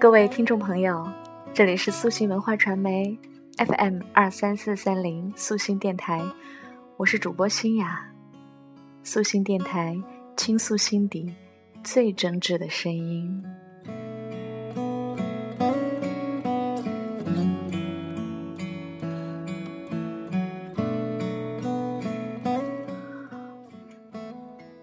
各位听众朋友，这里是素心文化传媒 FM 二三四三零素心电台，我是主播新雅。素心电台倾诉心底最真挚的声音。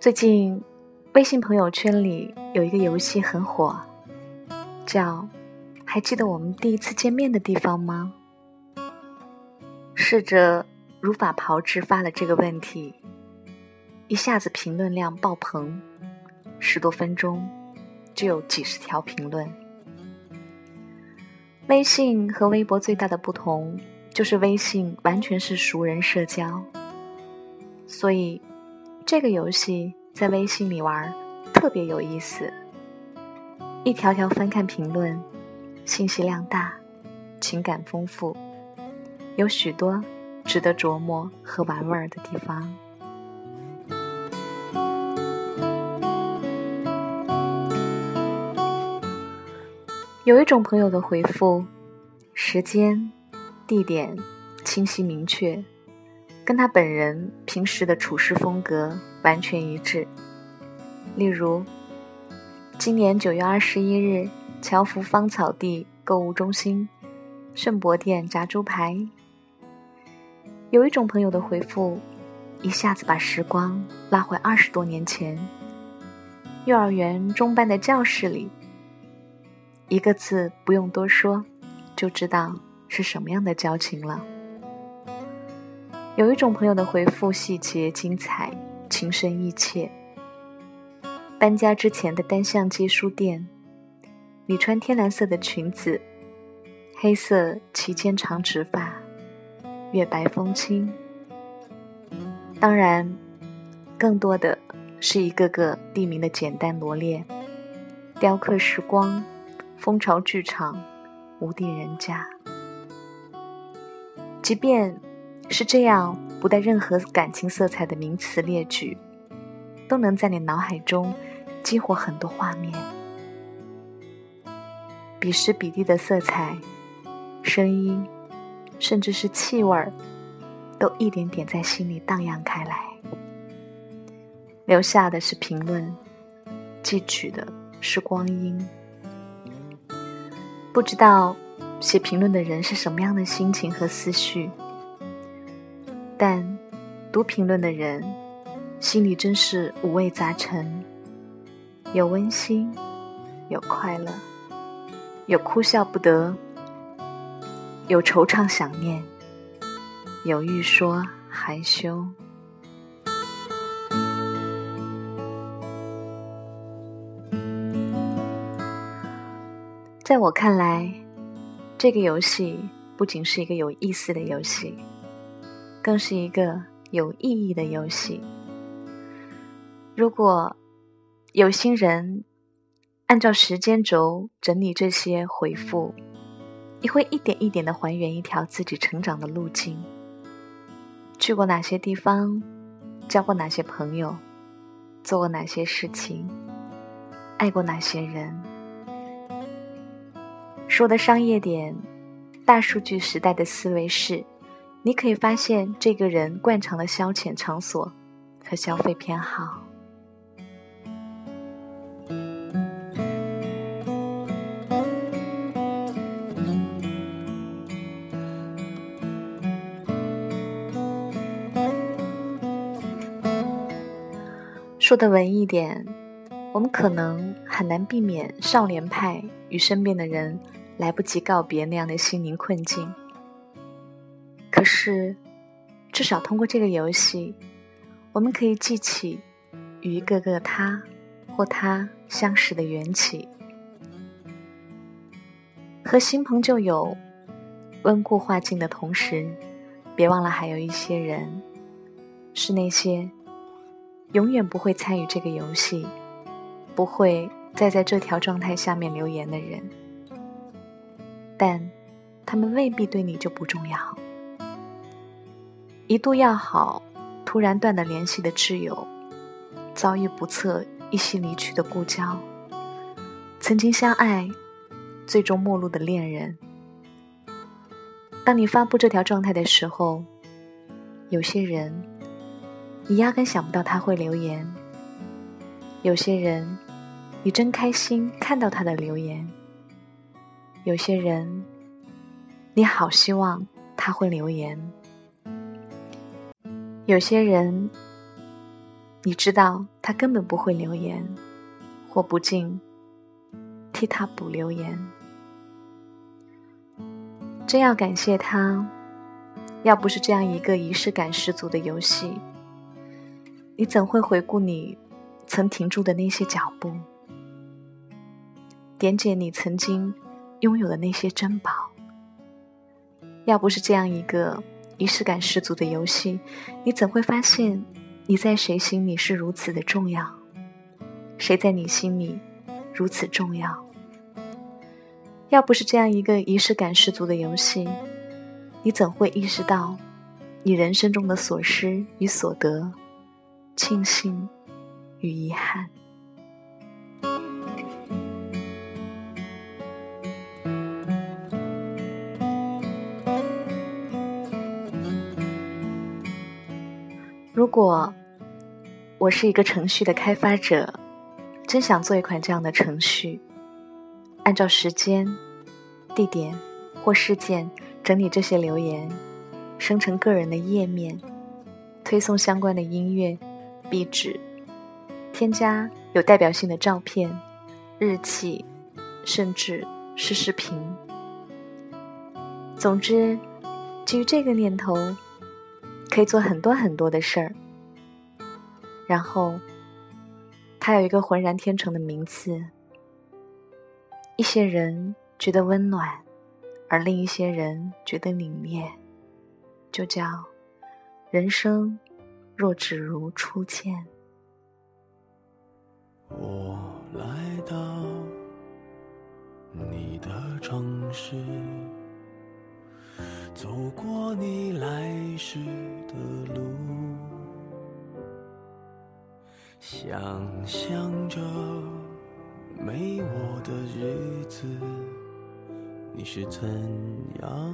最近，微信朋友圈里有一个游戏很火，叫“还记得我们第一次见面的地方吗？”试着如法炮制发了这个问题，一下子评论量爆棚，十多分钟就有几十条评论。微信和微博最大的不同就是微信完全是熟人社交，所以。这个游戏在微信里玩特别有意思，一条条翻看评论，信息量大，情感丰富，有许多值得琢磨和玩味儿的地方。有一种朋友的回复，时间、地点清晰明确。跟他本人平时的处事风格完全一致。例如，今年九月二十一日，侨福芳草地购物中心，盛博店炸猪排。有一种朋友的回复，一下子把时光拉回二十多年前，幼儿园中班的教室里，一个字不用多说，就知道是什么样的交情了。有一种朋友的回复细节精彩，情深意切。搬家之前的单向街书店，你穿天蓝色的裙子，黑色齐肩长直发，月白风轻。当然，更多的是一个个地名的简单罗列：雕刻时光、蜂巢剧场、无地人家。即便。是这样，不带任何感情色彩的名词列举，都能在你脑海中激活很多画面，彼时彼地的色彩、声音，甚至是气味儿，都一点点在心里荡漾开来。留下的是评论，记取的是光阴。不知道写评论的人是什么样的心情和思绪。但读评论的人心里真是五味杂陈，有温馨，有快乐，有哭笑不得，有惆怅想念，有欲说还休。在我看来，这个游戏不仅是一个有意思的游戏。更是一个有意义的游戏。如果有心人按照时间轴整理这些回复，你会一点一点的还原一条自己成长的路径。去过哪些地方，交过哪些朋友，做过哪些事情，爱过哪些人。说的商业点，大数据时代的思维是。你可以发现这个人惯常的消遣场所和消费偏好。说的文艺点，我们可能很难避免少年派与身边的人来不及告别那样的心灵困境。可是，至少通过这个游戏，我们可以记起与一个个他或他相识的缘起，和新朋旧友温故化境的同时，别忘了还有一些人，是那些永远不会参与这个游戏，不会再在这条状态下面留言的人，但他们未必对你就不重要。一度要好，突然断了联系的挚友，遭遇不测一夕离去的故交，曾经相爱，最终陌路的恋人。当你发布这条状态的时候，有些人你压根想不到他会留言；有些人你真开心看到他的留言；有些人你好希望他会留言；有些人你知道他根本不会留言，或不禁替他补留言。真要感谢他，要不是这样一个仪式感十足的游戏，你怎会回顾你曾停住的那些脚步，点解你曾经拥有的那些珍宝？要不是这样一个仪式感十足的游戏，你怎会发现你在谁心里是如此的重要？谁在你心里如此重要？要不是这样一个仪式感十足的游戏，你怎会意识到你人生中的所失与所得、庆幸与遗憾？如果我是一个程序的开发者，真想做一款这样的程序。按照时间、地点或事件整理这些留言，生成个人的页面，推送相关的音乐、壁纸，添加有代表性的照片、日期，甚至是视频。总之，基于这个念头，可以做很多很多的事儿。然后，它有一个浑然天成的名字。一些人觉得温暖，而另一些人觉得凛冽，就叫人生若只如初见。我来到你的城市，走过你来时的路，想象着。没我的日子，你是怎样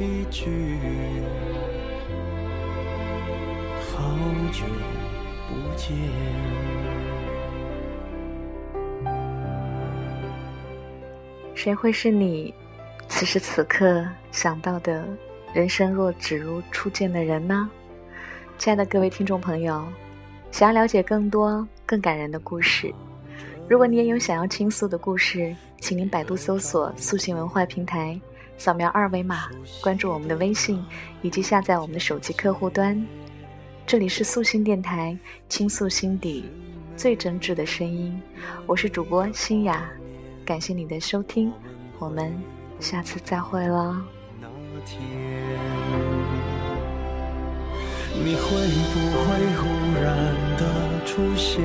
一句好久不见。谁会是你此时此刻想到的人生若只如初见的人呢？亲爱的各位听众朋友，想要了解更多更感人的故事，如果你也有想要倾诉的故事，请您百度搜索“素心文化平台”。扫描二维码，关注我们的微信，以及下载我们的手机客户端。这里是素心电台，倾诉心底最真挚的声音。我是主播新雅，感谢你的收听，我们下次再会了。你会不会忽然的出现